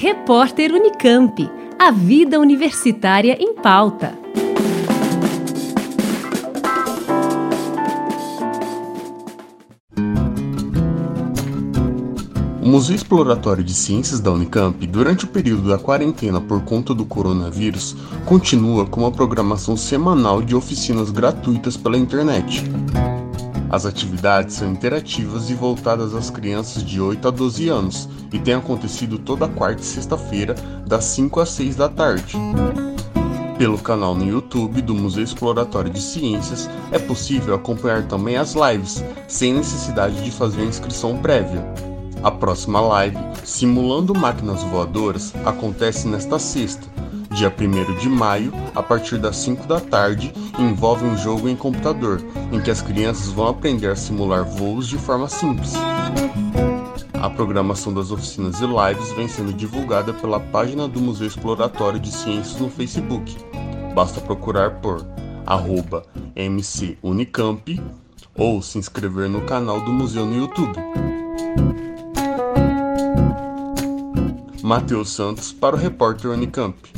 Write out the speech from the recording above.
Repórter Unicamp. A vida universitária em pauta. O Museu Exploratório de Ciências da Unicamp, durante o período da quarentena por conta do coronavírus, continua com uma programação semanal de oficinas gratuitas pela internet. As atividades são interativas e voltadas às crianças de 8 a 12 anos e têm acontecido toda quarta e sexta-feira, das 5 às 6 da tarde. Pelo canal no YouTube do Museu Exploratório de Ciências é possível acompanhar também as lives, sem necessidade de fazer inscrição prévia. A próxima live, Simulando Máquinas Voadoras, acontece nesta sexta, dia 1 de maio, a partir das 5 da tarde, envolve um jogo em computador, em que as crianças vão aprender a simular voos de forma simples. A programação das oficinas e lives vem sendo divulgada pela página do Museu Exploratório de Ciências no Facebook. Basta procurar por arroba mcunicamp ou se inscrever no canal do museu no YouTube. Matheus Santos para o repórter Unicamp.